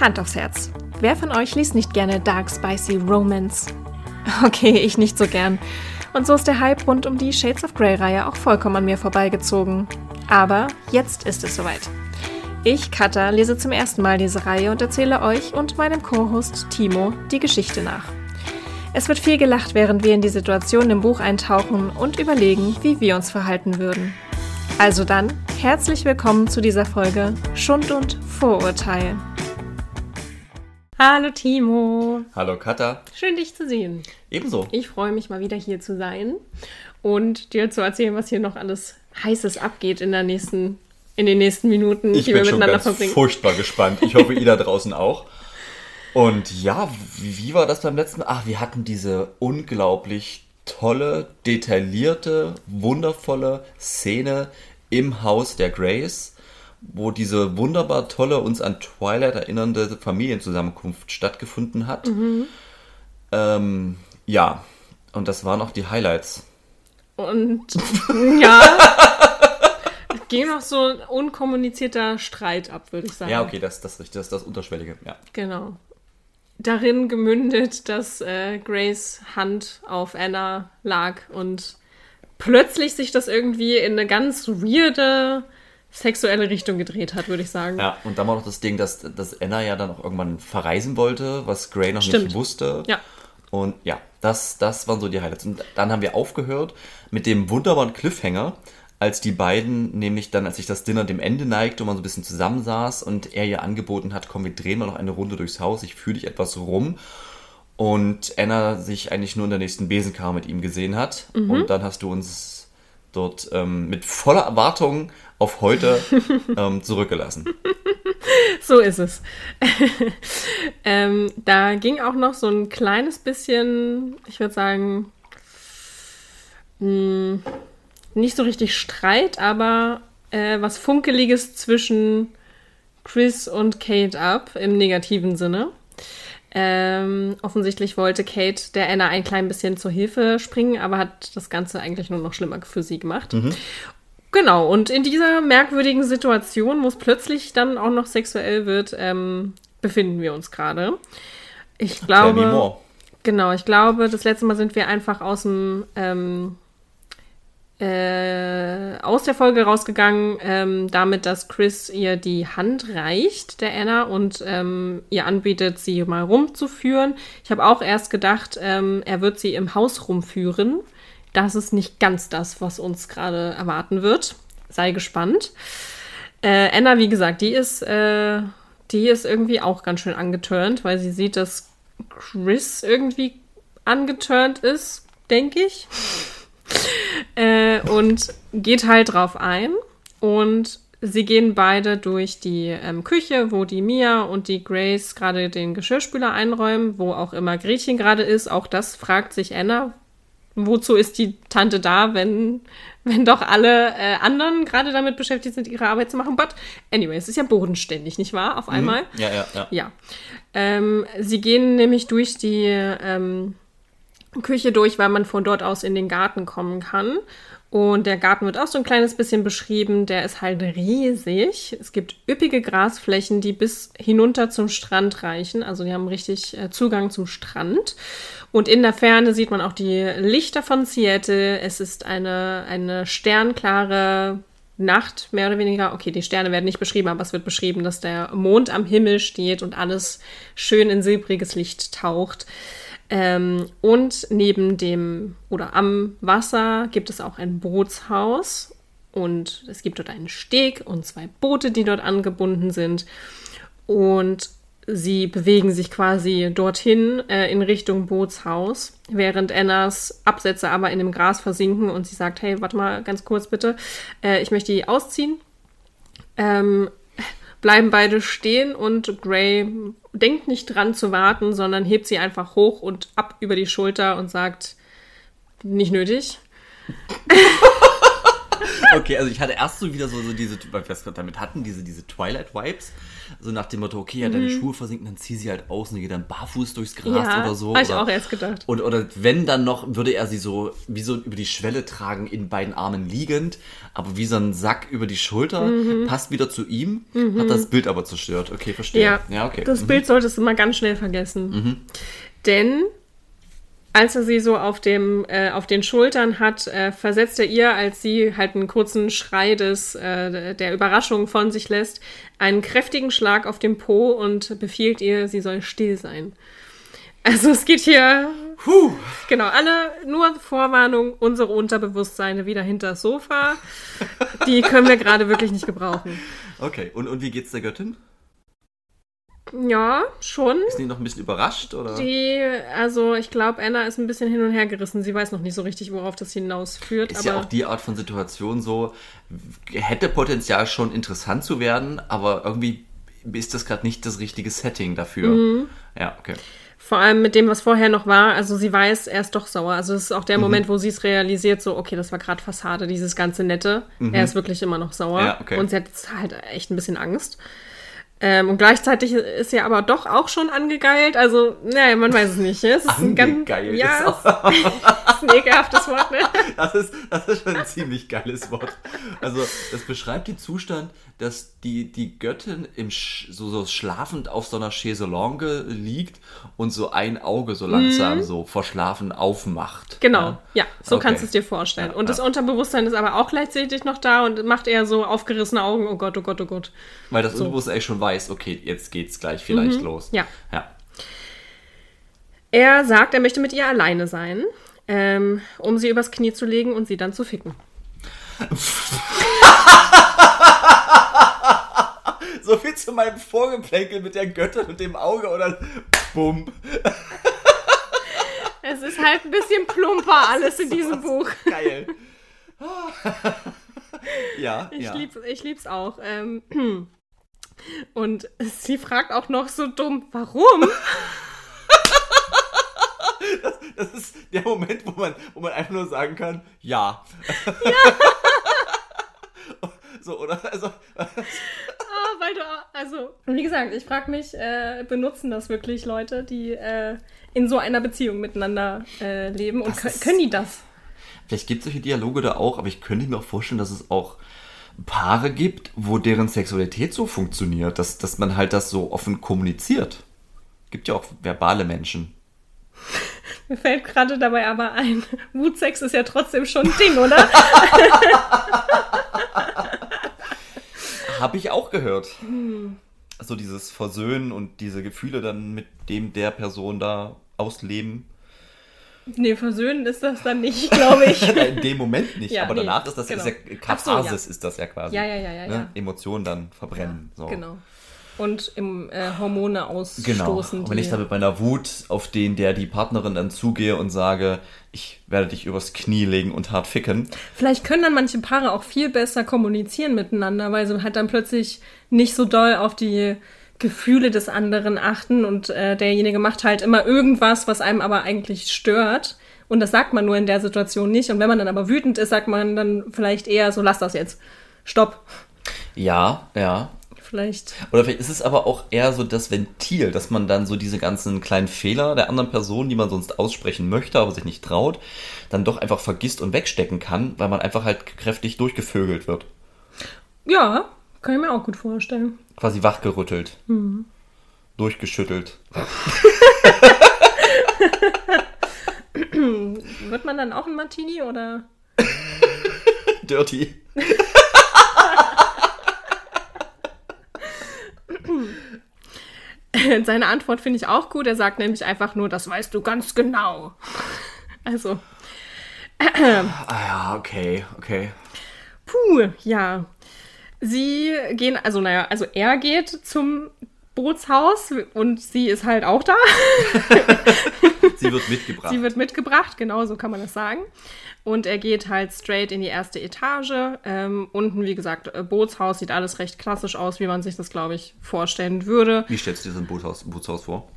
Hand aufs Herz. Wer von euch liest nicht gerne Dark Spicy Romance? Okay, ich nicht so gern. Und so ist der Hype rund um die Shades of Grey-Reihe auch vollkommen an mir vorbeigezogen. Aber jetzt ist es soweit. Ich, Katha, lese zum ersten Mal diese Reihe und erzähle euch und meinem Co-Host Timo die Geschichte nach. Es wird viel gelacht, während wir in die Situation im Buch eintauchen und überlegen, wie wir uns verhalten würden. Also dann, herzlich willkommen zu dieser Folge Schund und Vorurteil. Hallo Timo. Hallo Katha. Schön dich zu sehen. Ebenso. Ich freue mich mal wieder hier zu sein und dir zu erzählen, was hier noch alles heißes abgeht in der nächsten in den nächsten Minuten, ich die bin wir miteinander ganz verbringen. furchtbar gespannt. Ich hoffe, ihr da draußen auch. Und ja, wie, wie war das beim letzten Mal? Ach, wir hatten diese unglaublich tolle, detaillierte, wundervolle Szene im Haus der Grace, wo diese wunderbar tolle, uns an Twilight erinnernde Familienzusammenkunft stattgefunden hat. Ähm, ja, und das waren auch die Highlights. Und ja, es ging noch so ein unkommunizierter Streit ab, würde ich sagen. Ja, okay, das, das, das, das, das Unterschwellige, ja. Genau. Darin gemündet, dass äh, Grace Hand auf Anna lag und plötzlich sich das irgendwie in eine ganz weirde sexuelle Richtung gedreht hat, würde ich sagen. Ja, und dann war noch das Ding, dass, dass Anna ja dann auch irgendwann verreisen wollte, was Gray noch Stimmt. nicht wusste. Ja. Und ja, das, das waren so die Highlights. Und dann haben wir aufgehört mit dem wunderbaren Cliffhanger, als die beiden, nämlich dann, als sich das Dinner dem Ende neigte und man so ein bisschen zusammensaß und er ihr angeboten hat, komm, wir drehen mal noch eine Runde durchs Haus, ich fühle dich etwas rum. Und Anna sich eigentlich nur in der nächsten Besenkammer mit ihm gesehen hat. Mhm. Und dann hast du uns dort ähm, mit voller Erwartung auf heute ähm, zurückgelassen. So ist es. ähm, da ging auch noch so ein kleines bisschen, ich würde sagen, mh, nicht so richtig Streit, aber äh, was Funkeliges zwischen Chris und Kate ab, im negativen Sinne. Ähm, offensichtlich wollte Kate der Anna ein klein bisschen zur Hilfe springen, aber hat das Ganze eigentlich nur noch schlimmer für sie gemacht. Genau, und in dieser merkwürdigen Situation, wo es plötzlich dann auch noch sexuell wird, ähm, befinden wir uns gerade. Ich glaube, genau, ich glaube, das letzte Mal sind wir einfach aus dem ähm, äh, aus der Folge rausgegangen, ähm, damit, dass Chris ihr die Hand reicht, der Anna, und ähm, ihr anbietet, sie mal rumzuführen. Ich habe auch erst gedacht, ähm, er wird sie im Haus rumführen. Das ist nicht ganz das, was uns gerade erwarten wird. Sei gespannt. Äh, Anna, wie gesagt, die ist, äh, die ist irgendwie auch ganz schön angeturnt, weil sie sieht, dass Chris irgendwie angeturnt ist, denke ich. äh, und geht halt drauf ein. Und sie gehen beide durch die ähm, Küche, wo die Mia und die Grace gerade den Geschirrspüler einräumen, wo auch immer Gretchen gerade ist. Auch das fragt sich Anna. Wozu ist die Tante da, wenn, wenn doch alle äh, anderen gerade damit beschäftigt sind, ihre Arbeit zu machen? But anyway, es ist ja bodenständig, nicht wahr? Auf einmal. Ja, ja, ja. Ja. Ähm, sie gehen nämlich durch die ähm, Küche durch, weil man von dort aus in den Garten kommen kann. Und der Garten wird auch so ein kleines bisschen beschrieben. Der ist halt riesig. Es gibt üppige Grasflächen, die bis hinunter zum Strand reichen. Also die haben richtig äh, Zugang zum Strand. Und in der Ferne sieht man auch die Lichter von Seattle. Es ist eine, eine sternklare Nacht, mehr oder weniger. Okay, die Sterne werden nicht beschrieben, aber es wird beschrieben, dass der Mond am Himmel steht und alles schön in silbriges Licht taucht. Ähm, und neben dem oder am Wasser gibt es auch ein Bootshaus und es gibt dort einen Steg und zwei Boote, die dort angebunden sind. Und sie bewegen sich quasi dorthin äh, in Richtung Bootshaus, während Annas Absätze aber in dem Gras versinken und sie sagt, hey, warte mal ganz kurz bitte, äh, ich möchte die ausziehen. Ähm, bleiben beide stehen und Gray denkt nicht dran zu warten, sondern hebt sie einfach hoch und ab über die Schulter und sagt, nicht nötig. Okay, also ich hatte erst so wieder so, so diese, weil wir es gerade damit hatten, diese, diese Twilight-Vibes. So nach dem Motto, okay, ja, deine Schuhe versinken, dann zieh sie halt aus und geht dann barfuß durchs Gras Mhm. Ja, oder so. hab ich oder, auch erst gedacht. Und, oder wenn dann noch, würde er sie so wie so über die Schwelle tragen, in beiden Armen liegend, aber wie so ein Sack über die Schulter, Mhm. passt wieder zu ihm, hat das Bild aber zerstört. Okay, verstehe. Ja, ja okay. das Mhm. Bild solltest du mal ganz schnell vergessen. Denn als er sie so auf, dem, äh, auf den Schultern hat, äh, versetzt er ihr, als sie halt einen kurzen Schrei des, äh, der Überraschung von sich lässt, einen kräftigen Schlag auf den Po und befiehlt ihr, sie soll still sein. Also es geht hier, Puh. genau, alle, nur Vorwarnung, unsere Unterbewusstseine wieder hinter das Sofa. Die können wir gerade wirklich nicht gebrauchen. Okay, und, und wie geht's der Göttin? Ja, schon. Ist die noch ein bisschen überrascht? Oder? Die, also ich glaube, Anna ist ein bisschen hin und her gerissen. Sie weiß noch nicht so richtig, worauf das hinausführt. ist aber ja auch die Art von Situation so, hätte Potenzial schon interessant zu werden, aber irgendwie ist das gerade nicht das richtige Setting dafür. Mhm. Ja, okay. vor allem mit dem, was vorher noch war, also sie weiß, er ist doch sauer. Also es ist Mhm. auch der Moment, wo sie es realisiert, so, okay, das war gerade Fassade, dieses ganze Nette. Er ist wirklich immer noch sauer. Mhm. Ja, okay. Und sie hat jetzt halt echt ein bisschen Angst. Ähm, und gleichzeitig ist sie aber doch auch schon angegeilt. Also, naja, man weiß es nicht. Es ist ein ganz, Angegeilt ja, ein ekelhaftes Wort, ne? Das ist, das ist schon ein ziemlich geiles Wort. Also, das beschreibt den Zustand, dass die, die Göttin im Sch so, so schlafend auf so einer Chaiselongue liegt und so ein Auge so langsam so verschlafen aufmacht. Mhm. Genau, ja, so Okay. kannst du es dir vorstellen. Ja, und das ja. Unterbewusstsein ist aber auch gleichzeitig noch da und macht eher so aufgerissene Augen, oh Gott, oh Gott, oh Gott. Weil das So. Unterbewusstsein eigentlich schon weiß, okay, jetzt geht's gleich vielleicht los. ja. Ja. Er sagt, er möchte mit ihr alleine sein, ähm, um sie übers Knie zu legen und sie dann zu ficken. So viel zu meinem Vorgeplänkel mit der Göttin und dem Auge oder bumm. Es ist halt ein bisschen plumper alles in diesem Buch. Geil. ja, Ich, ja. lieb's, ich lieb's auch. Ähm, und sie fragt auch noch so dumm, warum? Das ist der Moment, wo man, wo man einfach nur sagen kann, ja. so, oder? Also, Ah, weil du, also, wie gesagt, ich frage mich, äh, benutzen das wirklich Leute, die äh, in so einer Beziehung miteinander äh, leben und Das kö- ist- können die das? vielleicht gibt es solche Dialoge da auch, aber ich könnte mir auch vorstellen, dass es auch Paare gibt, wo deren Sexualität so funktioniert, dass, dass man halt das so offen kommuniziert. Gibt ja auch verbale Menschen. Mir fällt gerade dabei aber ein, Wutsex ist ja trotzdem schon ein Ding, oder? Habe ich auch gehört. Hm. So dieses Versöhnen und diese Gefühle dann mit dem der Person da ausleben. nee, versöhnen ist das dann nicht, glaube ich. In dem Moment nicht, Ja, aber nee, danach ist das genau. ist ja Ach so, ja. Katharsis ist das ja quasi. Ja, ja, ja, ja, Ne? ja. Emotionen dann verbrennen. so. Genau. Und im äh, Hormone Genau. ausstoßen. Und wenn ich da mit meiner Wut auf den, der die Partnerin dann zugehe und sage, ich werde dich übers Knie legen und hart ficken. Vielleicht können dann manche Paare auch viel besser kommunizieren miteinander, weil sie halt dann plötzlich nicht so doll auf die Gefühle des anderen achten und äh, derjenige macht halt immer irgendwas, was einem aber eigentlich stört. Und das sagt man nur in der Situation nicht. Und wenn man dann aber wütend ist, sagt man dann vielleicht eher so, lass das jetzt. Stopp. Ja, ja. Vielleicht. Oder vielleicht ist es aber auch eher so das Ventil, dass man dann so diese ganzen kleinen Fehler der anderen Person, die man sonst aussprechen möchte, aber sich nicht traut, dann doch einfach vergisst und wegstecken kann, weil man einfach halt kräftig durchgevögelt wird. Ja, kann ich mir auch gut vorstellen. Quasi wachgerüttelt. Durchgeschüttelt. Wird man dann auch ein Martini oder? Dirty. Seine Antwort finde ich auch gut. Er sagt nämlich einfach nur, das weißt du ganz genau. Also, Ah ja, okay, okay. puh, ja. Sie gehen, also naja, also er geht zum Bootshaus und sie ist halt auch da. Sie wird mitgebracht. Sie wird mitgebracht, genau so kann man das sagen. Und er geht halt straight in die erste Etage. Ähm, unten, wie gesagt, äh, Bootshaus, sieht alles recht klassisch aus, wie man sich das, glaube ich, vorstellen würde. Wie stellst du dir so ein Bootshaus, Bootshaus vor?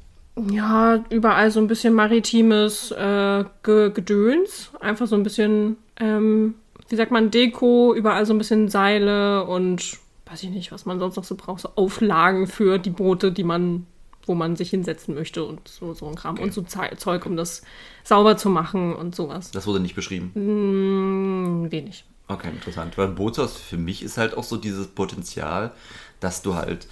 Ja, überall so ein bisschen maritimes äh, Ge Gedöns. Einfach so ein bisschen ähm, wie sagt man, Deko, überall so ein bisschen Seile und weiß ich nicht, was man sonst noch so braucht, so Auflagen für die Boote, die man, wo man sich hinsetzen möchte und so, so ein Kram Okay. und so Ze Zeug, um das sauber zu machen und sowas. Das wurde nicht beschrieben. Hm, wenig. Okay, interessant. Weil ein Bootshaus für mich ist halt auch so dieses Potenzial, dass du halt.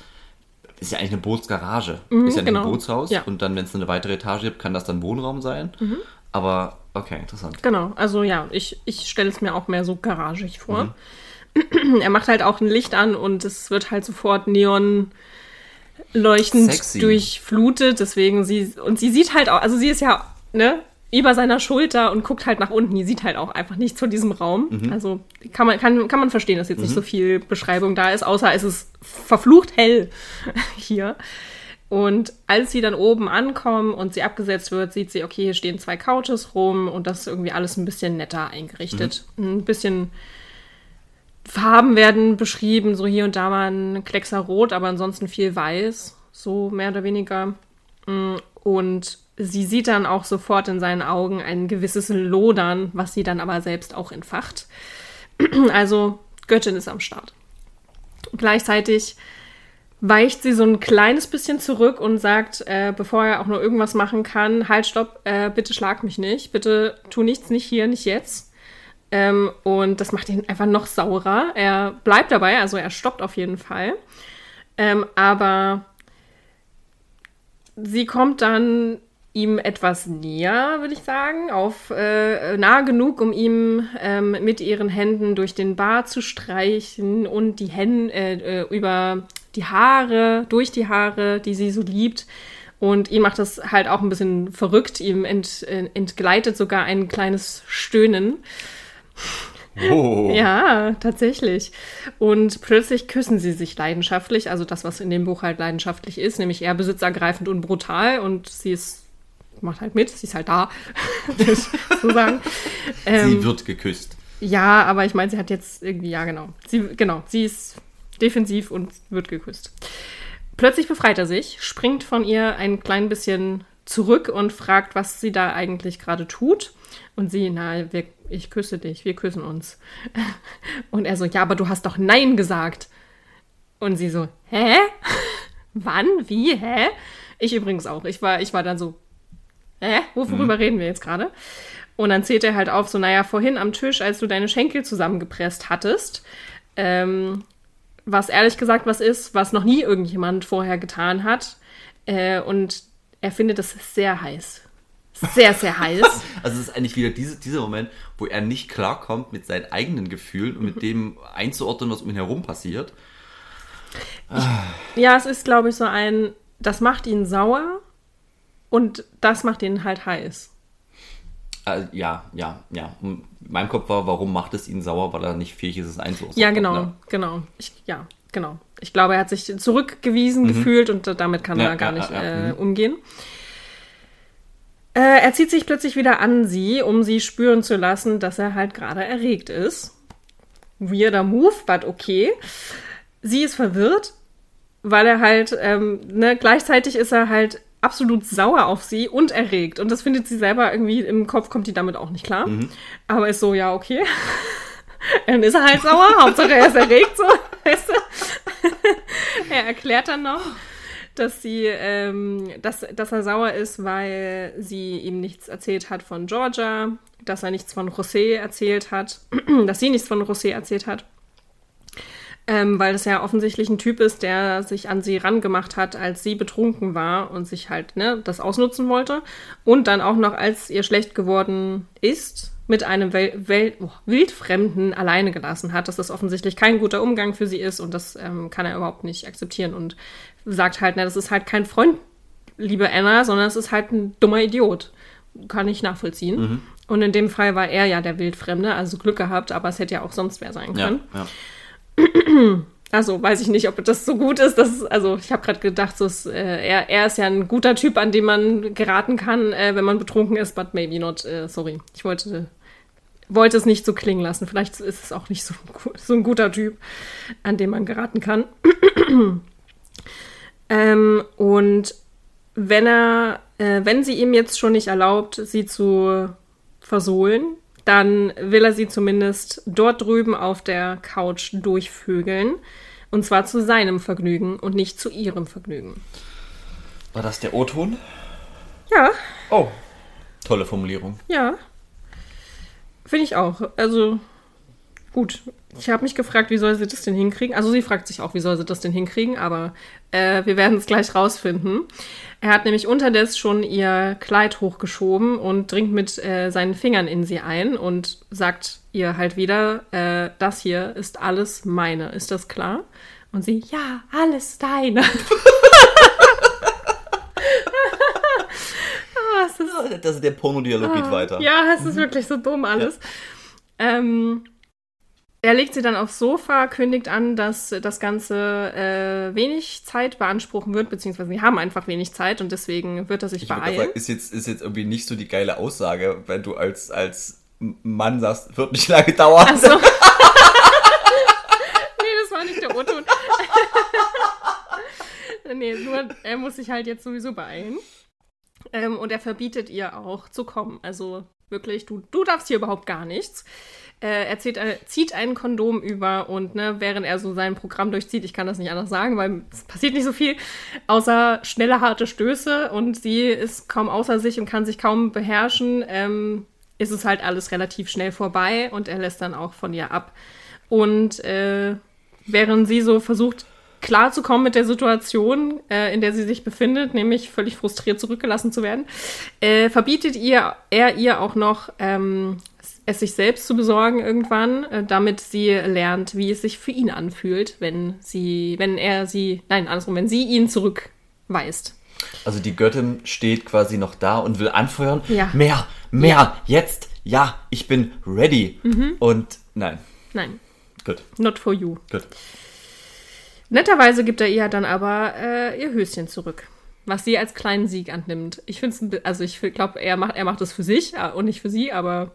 Ist ja eigentlich eine Bootsgarage. ist ja nicht genau. ein Bootshaus. Ja. Und dann, wenn es eine weitere Etage gibt, kann das dann Wohnraum sein. Aber okay, interessant. Genau, also ja, ich, ich stelle es mir auch mehr so garagig vor. Mhm. Er macht halt auch ein Licht an und es wird halt sofort neon leuchtend Sexy. durchflutet. Deswegen sie, und sie sieht halt auch, also sie ist ja, ne, über seiner Schulter und guckt halt nach unten. Die sieht halt auch einfach nichts von diesem Raum. Mhm. Also kann man, kann, kann man verstehen, dass jetzt nicht so viel Beschreibung da ist, außer es ist verflucht hell hier. Und als sie dann oben ankommen und sie abgesetzt wird, sieht sie, okay, hier stehen zwei Couches rum und das ist irgendwie alles ein bisschen netter eingerichtet. Ein bisschen Farben werden beschrieben, so hier und da mal ein Kleckser Rot, aber ansonsten viel Weiß, so mehr oder weniger. Mm, Und sie sieht dann auch sofort in seinen Augen ein gewisses Lodern, was sie dann aber selbst auch entfacht. Also Göttin ist am Start. Gleichzeitig weicht sie so ein kleines bisschen zurück und sagt, äh, bevor er auch nur irgendwas machen kann, halt, stopp, äh, bitte schlag mich nicht, bitte tu nichts, nicht hier, nicht jetzt. Ähm, und das macht ihn einfach noch saurer. Er bleibt dabei, also er stoppt auf jeden Fall. Ähm, aber sie kommt dann ihm etwas näher, würde ich sagen, auf äh, nah genug, um ihm ähm, mit ihren Händen durch den Bart zu streichen und die Hände äh, äh, über die Haare, durch die Haare, die sie so liebt. Und ihn macht das halt auch ein bisschen verrückt. Ihm ent, äh, entgleitet sogar ein kleines Stöhnen. Oh. Ja, tatsächlich. Und plötzlich küssen sie sich leidenschaftlich, also das, was in dem Buch halt leidenschaftlich ist, nämlich eher besitzergreifend und brutal und sie ist, macht halt mit, sie ist halt da, würde ich so sagen. Ähm, Sie wird geküsst. ja, aber ich meine, sie hat jetzt irgendwie, ja genau, sie, genau, sie ist defensiv und wird geküsst. Plötzlich befreit er sich, springt von ihr ein klein bisschen zurück und fragt, was sie da eigentlich gerade tut. Und sie, na, wir, ich küsse dich, wir küssen uns. Und er so, ja, aber du hast doch Nein gesagt. Und sie so, hä? Wann? Wie? Hä? Ich übrigens auch. Ich war, ich war dann so, hä? Worüber reden wir jetzt gerade? Und dann zählt er halt auf, so, naja, vorhin am Tisch, als du deine Schenkel zusammengepresst hattest, ähm, was ehrlich gesagt was ist, was noch nie irgendjemand vorher getan hat. Äh, und er findet es sehr heiß. Sehr, sehr heiß. Also es ist eigentlich wieder diese, dieser Moment, wo er nicht klarkommt mit seinen eigenen Gefühlen und mit dem einzuordnen, was um ihn herum passiert. ja, es ist, glaube ich, so ein, das macht ihn sauer und das macht ihn halt heiß. Äh, ja, ja, ja. In meinem Kopf war, warum macht es ihn sauer, weil er nicht fähig ist, es einzuordnen. Ja, genau, Ne? genau. Ich, ja, genau. Ich glaube, er hat sich zurückgewiesen gefühlt und damit kann Mhm. Ja, er gar ja, nicht ja. Äh, umgehen. Äh, er zieht sich plötzlich wieder an sie, um sie spüren zu lassen, dass er halt gerade erregt ist. Weirder Move, but okay. Sie ist verwirrt, weil er halt, ähm, ne, gleichzeitig ist er halt absolut sauer auf sie und erregt. Und das findet sie selber irgendwie im Kopf, kommt die damit auch nicht klar. Aber ist so, ja, okay. Dann ist er halt sauer. Hauptsache er ist erregt, so, weißt du? er erklärt dann noch, dass sie, ähm, dass, dass er sauer ist, weil sie ihm nichts erzählt hat von Georgia, dass er nichts von José erzählt hat, dass sie nichts von José erzählt hat. Ähm, weil das ja offensichtlich ein Typ ist, der sich an sie rangemacht hat, als sie betrunken war und sich halt ne, das ausnutzen wollte. Und dann auch noch, als ihr schlecht geworden ist, mit einem Wel Wel oh, Wildfremden alleine gelassen hat, dass das offensichtlich kein guter Umgang für sie ist und das ähm, kann er überhaupt nicht akzeptieren und sagt halt, ne, das ist halt kein Freund, liebe Anna, sondern es ist halt ein dummer Idiot. Kann ich nachvollziehen. Und in dem Fall war er ja der Wildfremde, also Glück gehabt, aber es hätte ja auch sonst wer sein Ja, können. ja. Also weiß ich nicht, ob das so gut ist. Dass, also ich habe gerade gedacht, so ist, äh, er, er ist ja ein guter Typ, an dem man geraten kann, äh, wenn man betrunken ist, but maybe not. Äh, sorry, ich wollte, wollte es nicht so klingen lassen. Vielleicht ist es auch nicht so, so ein guter Typ, an dem man geraten kann. ähm, und wenn er, äh, wenn sie ihm jetzt schon nicht erlaubt, sie zu versohlen, dann will er sie zumindest dort drüben auf der Couch durchvögeln. Und zwar zu seinem Vergnügen und nicht zu ihrem Vergnügen. War das der O-Ton? Ja, Oh, tolle Formulierung. ja. Finde ich auch. Also, gut. Ich habe mich gefragt, wie soll sie das denn hinkriegen? Also, sie fragt sich auch, wie soll sie das denn hinkriegen, aber äh, wir werden es gleich rausfinden. Er hat nämlich unterdessen schon ihr Kleid hochgeschoben und dringt mit äh, seinen Fingern in sie ein und sagt ihr halt wieder, äh, das hier ist alles meine. Ist das klar? Und sie, ja, alles deine. ah, es ist Das ist der Pornodialog geht weiter. ja, es ist wirklich so dumm alles. Ähm, er legt sie dann aufs Sofa, kündigt an, dass das Ganze äh, wenig Zeit beanspruchen wird, beziehungsweise sie haben einfach wenig Zeit und deswegen wird er sich Ich beeilen. sagen, ist jetzt, ist jetzt irgendwie nicht so die geile Aussage, wenn du als, als Mann sagst, wird nicht lange dauern. Ach so. nee, das war nicht der O-Ton. nee, nur er muss sich halt jetzt sowieso beeilen. Ähm, und er verbietet ihr auch zu kommen. Also wirklich, du, du darfst hier überhaupt gar nichts. Äh, er zieht, äh, zieht ein Kondom über und ne, während er so sein Programm durchzieht, ich kann das nicht anders sagen, weil es passiert nicht so viel, außer schnelle, harte Stöße und sie ist kaum außer sich und kann sich kaum beherrschen, ähm, ist es halt alles relativ schnell vorbei und er lässt dann auch von ihr ab. Und äh, während sie so versucht, klarzukommen mit der Situation, äh, in der sie sich befindet, nämlich völlig frustriert zurückgelassen zu werden, äh, verbietet ihr, er ihr auch noch, ähm, es sich selbst zu besorgen irgendwann, äh, damit sie lernt, wie es sich für ihn anfühlt, wenn sie, wenn er sie, nein, andersrum, wenn sie ihn zurückweist. Also die Göttin steht quasi noch da und will anfeuern. Ja. Mehr, mehr, jetzt, ja, ich bin ready. Mhm. Und nein, Nein, gut, not for you. gut. Netterweise gibt er ihr dann aber äh, ihr Höschen zurück, was sie als kleinen Sieg annimmt. Ich finde also ich glaube, er macht, er macht es für sich äh, und nicht für sie, aber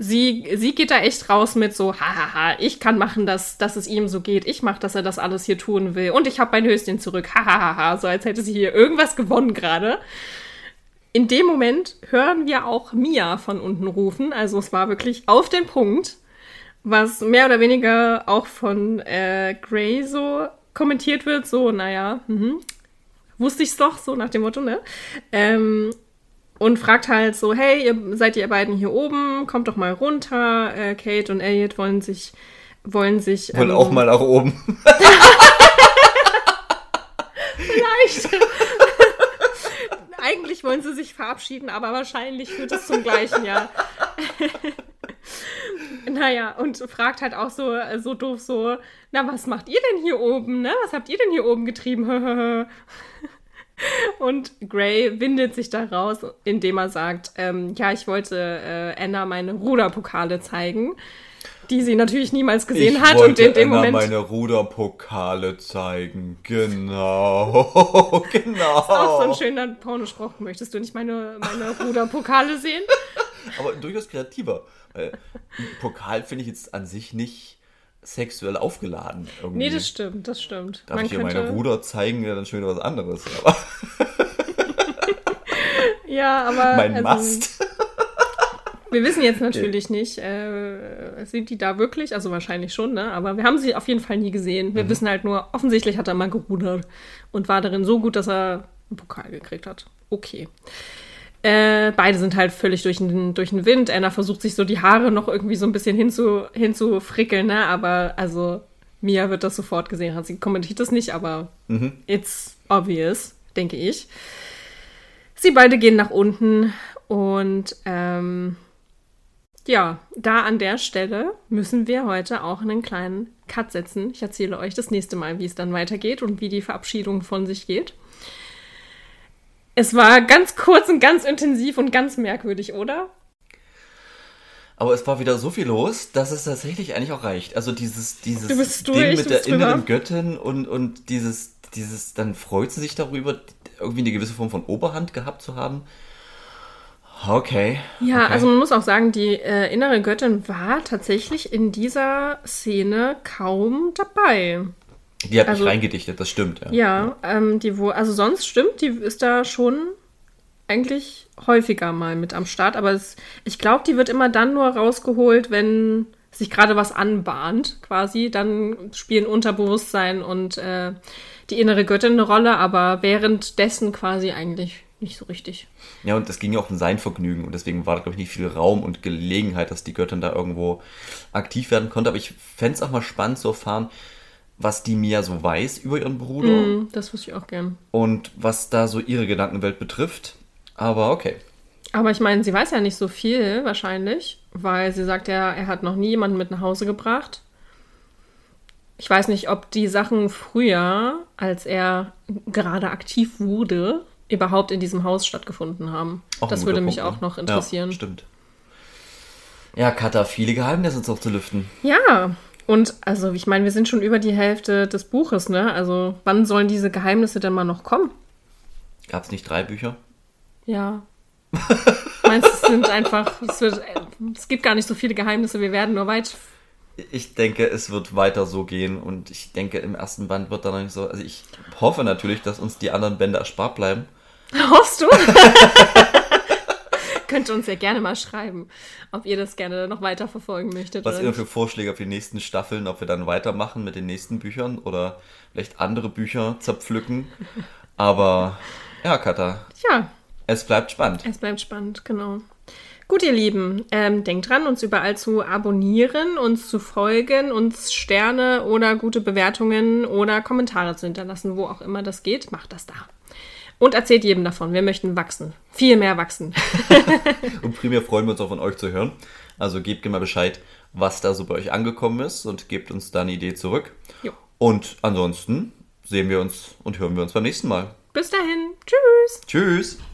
sie, sie geht da echt raus mit so, hahaha, ich kann machen, dass, dass es ihm so geht. Ich mache, dass er das alles hier tun will und ich habe mein Höschen zurück. Hahaha, so als hätte sie hier irgendwas gewonnen gerade. In dem Moment hören wir auch Mia von unten rufen. Also es war wirklich auf den Punkt was mehr oder weniger auch von äh, Gray so kommentiert wird, so, naja, mhm. wusste ich's doch, so nach dem Motto, ne? Ähm, und fragt halt so, hey, ihr seid ihr beiden hier oben, kommt doch mal runter. Äh, Kate und Elliot wollen sich, wollen sich. Wollen ähm, auch mal nach oben. Vielleicht. Eigentlich wollen sie sich verabschieden, aber wahrscheinlich führt es zum gleichen, ja. naja, und fragt halt auch so, so doof so, na, was macht ihr denn hier oben, ne? Was habt ihr denn hier oben getrieben? und Gray windet sich da raus, indem er sagt, ähm, ja, ich wollte äh, Anna meine Ruderpokale zeigen, die sie natürlich niemals gesehen ich hat. wollte Und in dem Anna Moment... meine Ruderpokale zeigen. Genau, genau. Auch so ein schöner Pornospruch. Möchtest du nicht meine, meine Ruderpokale sehen? Aber durchaus kreativer. Weil Pokal finde ich jetzt an sich nicht sexuell aufgeladen. Irgendwie. Nee, das stimmt, das stimmt. Darf ich dir meine Ruder zeigen, ja, dann schon wieder was anderes. Aber Ja, aber. mein also, Mast. Wir wissen jetzt natürlich nicht, äh, sind die da wirklich? Also wahrscheinlich schon, ne? Aber wir haben sie auf jeden Fall nie gesehen. Mhm. Wir wissen halt nur, offensichtlich hat er mal gerudert und war darin so gut, dass er einen Pokal gekriegt hat. Okay. Äh, beide sind halt völlig durch den, durch den Wind. Anna versucht sich so die Haare noch irgendwie so ein bisschen hinzu, hinzufrickeln, ne? Aber also Mia wird das sofort gesehen haben. Sie kommentiert das nicht, aber Mhm. it's obvious, denke ich. Sie beide gehen nach unten und ähm, ja, da an der Stelle müssen wir heute auch einen kleinen Cut setzen. Ich erzähle euch das nächste Mal, wie es dann weitergeht und wie die Verabschiedung von sich geht. Es war ganz kurz und ganz intensiv und ganz merkwürdig, oder? Aber es war wieder so viel los, dass es tatsächlich eigentlich auch reicht. Also dieses, dieses Du bist Ding durch, mit der drüber. inneren Göttin und, und dieses, dieses, dann freut sie sich darüber, irgendwie eine gewisse Form von Oberhand gehabt zu haben. Okay. Ja, okay. also man muss auch sagen, die äh, innere Göttin war tatsächlich in dieser Szene kaum dabei. Die hat also- mich reingedichtet, das stimmt, ja. Ja, ähm, die wo, also sonst stimmt, die ist da schon eigentlich häufiger mal mit am Start, aber es, ich glaube, die wird immer dann nur rausgeholt, wenn sich gerade was anbahnt, quasi. Dann spielen Unterbewusstsein und äh, die innere Göttin eine Rolle, aber währenddessen quasi eigentlich nicht so richtig. Ja, und es ging ja auch um sein Vergnügen und deswegen war da, glaube ich, nicht viel Raum und Gelegenheit, dass die Göttin da irgendwo aktiv werden konnte. Aber ich fände es auch mal spannend zu erfahren, was die Mia so weiß über ihren Bruder Mm, das wüsste ich auch gern. und was da so ihre Gedankenwelt betrifft. Aber okay. Aber ich meine, sie weiß ja nicht so viel wahrscheinlich, weil sie sagt ja, er hat noch nie jemanden mit nach Hause gebracht. Ich weiß nicht, ob die Sachen früher, als er gerade aktiv wurde, überhaupt in diesem Haus stattgefunden haben. Auch das würde mich Punkt, auch ne? noch interessieren. Ja, stimmt. Ja, Katha, viele Geheimnisse noch zu lüften. Ja, und also ich meine, wir sind schon über die Hälfte des Buches, ne? Also wann sollen diese Geheimnisse denn mal noch kommen? Gab es nicht drei Bücher? Ja. Meinst du, es sind einfach, es, wird, es gibt gar nicht so viele Geheimnisse, wir werden nur weit. Ich denke, es wird weiter so gehen und ich denke, im ersten Band wird dann noch nicht so. Also ich hoffe natürlich, dass uns die anderen Bände erspart bleiben. Hoffst du? Könnt ihr uns ja gerne mal schreiben, ob ihr das gerne noch weiter verfolgen möchtet. Was ihr für Vorschläge für die nächsten Staffeln, ob wir dann weitermachen mit den nächsten Büchern oder vielleicht andere Bücher zerpflücken. Aber ja, Katha, Ja, es bleibt spannend. es bleibt spannend, genau. Gut, ihr Lieben, ähm, denkt dran, uns überall zu abonnieren, uns zu folgen, uns Sterne oder gute Bewertungen oder Kommentare zu hinterlassen, wo auch immer das geht. Macht das da. Und erzählt jedem davon. Wir möchten wachsen. Viel mehr wachsen. Und primär freuen wir uns auch von euch zu hören. Also gebt gerne mal Bescheid, was da so bei euch angekommen ist und gebt uns da eine Idee zurück. Jo. Und ansonsten sehen wir uns und hören wir uns beim nächsten Mal. Bis dahin. Tschüss. Tschüss!